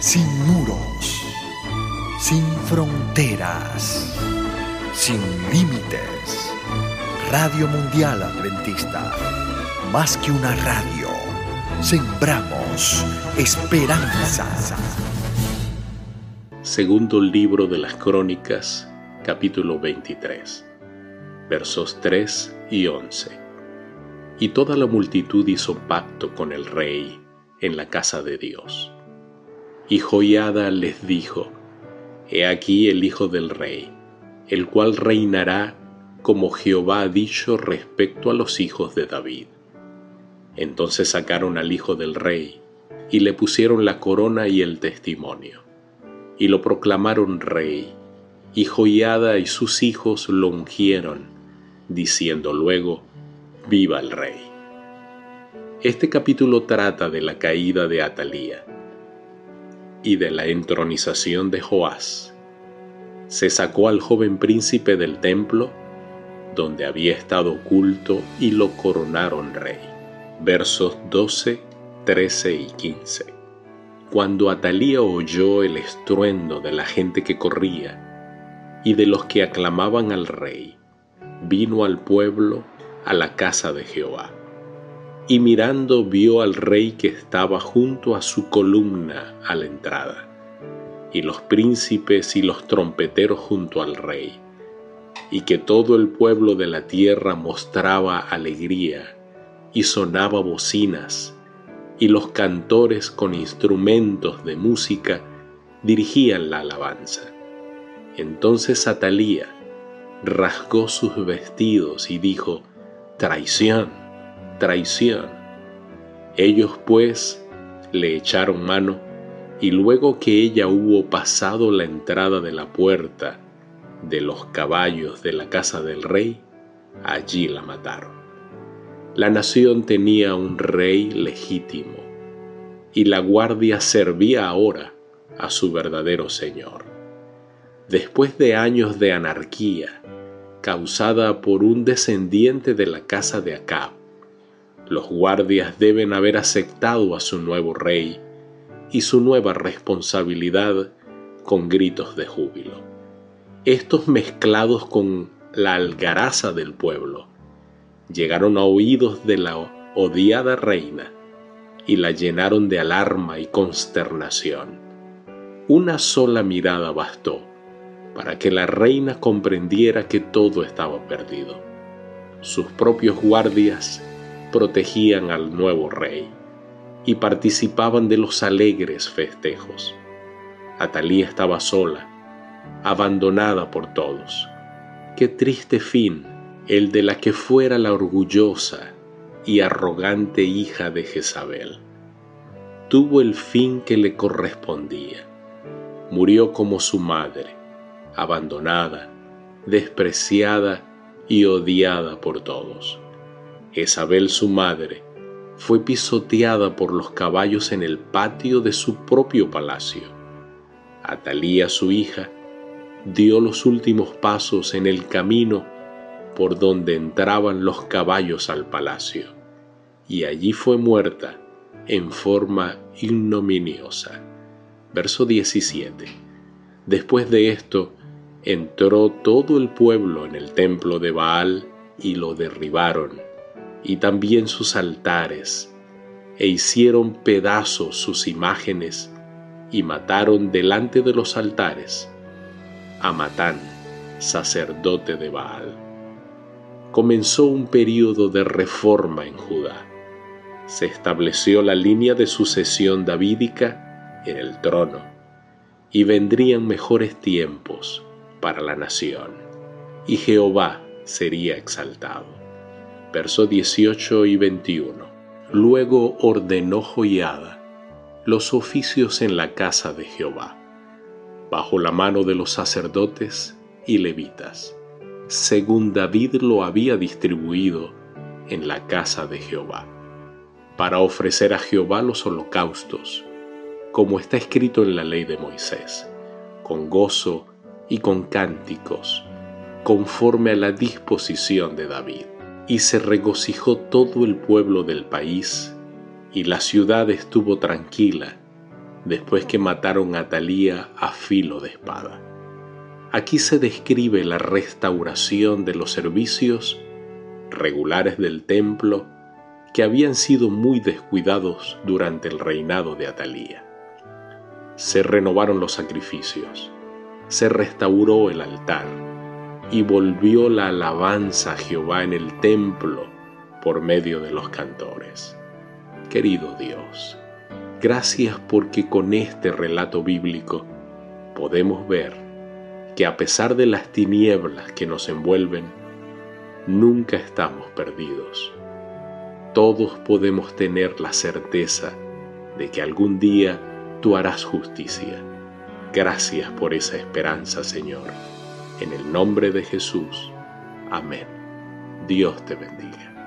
sin muros, sin fronteras, sin límites. Radio Mundial Adventista, más que una radio, sembramos esperanza. Segundo libro de las Crónicas, capítulo 23, versos 3 y 11. Y toda la multitud hizo pacto con el rey en la casa de Dios y Joiada les dijo, He aquí el hijo del rey, el cual reinará como Jehová ha dicho respecto a los hijos de David. Entonces sacaron al hijo del rey, y le pusieron la corona y el testimonio, y lo proclamaron rey, y Joiada y sus hijos lo ungieron, diciendo luego, Viva el rey. Este capítulo trata de la caída de Atalía y de la entronización de Joás. Se sacó al joven príncipe del templo, donde había estado oculto, y lo coronaron rey. Versos 12, 13 y 15. Cuando Atalía oyó el estruendo de la gente que corría y de los que aclamaban al rey, vino al pueblo a la casa de Jehová y mirando vio al rey que estaba junto a su columna a la entrada, y los príncipes y los trompeteros junto al rey, y que todo el pueblo de la tierra mostraba alegría y sonaba bocinas, y los cantores con instrumentos de música dirigían la alabanza. Entonces Atalía rasgó sus vestidos y dijo, Traición traición. Ellos pues le echaron mano y luego que ella hubo pasado la entrada de la puerta de los caballos de la casa del rey, allí la mataron. La nación tenía un rey legítimo y la guardia servía ahora a su verdadero señor. Después de años de anarquía causada por un descendiente de la casa de Acab, los guardias deben haber aceptado a su nuevo rey y su nueva responsabilidad con gritos de júbilo. Estos mezclados con la algaraza del pueblo llegaron a oídos de la odiada reina y la llenaron de alarma y consternación. Una sola mirada bastó para que la reina comprendiera que todo estaba perdido. Sus propios guardias protegían al nuevo rey y participaban de los alegres festejos. Atalía estaba sola, abandonada por todos. Qué triste fin el de la que fuera la orgullosa y arrogante hija de Jezabel. Tuvo el fin que le correspondía. Murió como su madre, abandonada, despreciada y odiada por todos. Isabel su madre fue pisoteada por los caballos en el patio de su propio palacio. Atalía su hija dio los últimos pasos en el camino por donde entraban los caballos al palacio, y allí fue muerta en forma ignominiosa. Verso 17. Después de esto, entró todo el pueblo en el templo de Baal y lo derribaron y también sus altares, e hicieron pedazos sus imágenes, y mataron delante de los altares a Matán, sacerdote de Baal. Comenzó un período de reforma en Judá. Se estableció la línea de sucesión davídica en el trono, y vendrían mejores tiempos para la nación, y Jehová sería exaltado versos 18 y 21. Luego ordenó Joiada los oficios en la casa de Jehová, bajo la mano de los sacerdotes y levitas, según David lo había distribuido en la casa de Jehová, para ofrecer a Jehová los holocaustos, como está escrito en la ley de Moisés, con gozo y con cánticos, conforme a la disposición de David y se regocijó todo el pueblo del país, y la ciudad estuvo tranquila después que mataron a Talía a filo de espada. Aquí se describe la restauración de los servicios regulares del templo que habían sido muy descuidados durante el reinado de Atalía. Se renovaron los sacrificios, se restauró el altar y volvió la alabanza a Jehová en el templo por medio de los cantores. Querido Dios, gracias porque con este relato bíblico podemos ver que a pesar de las tinieblas que nos envuelven, nunca estamos perdidos. Todos podemos tener la certeza de que algún día tú harás justicia. Gracias por esa esperanza, Señor. En el nombre de Jesús. Amén. Dios te bendiga.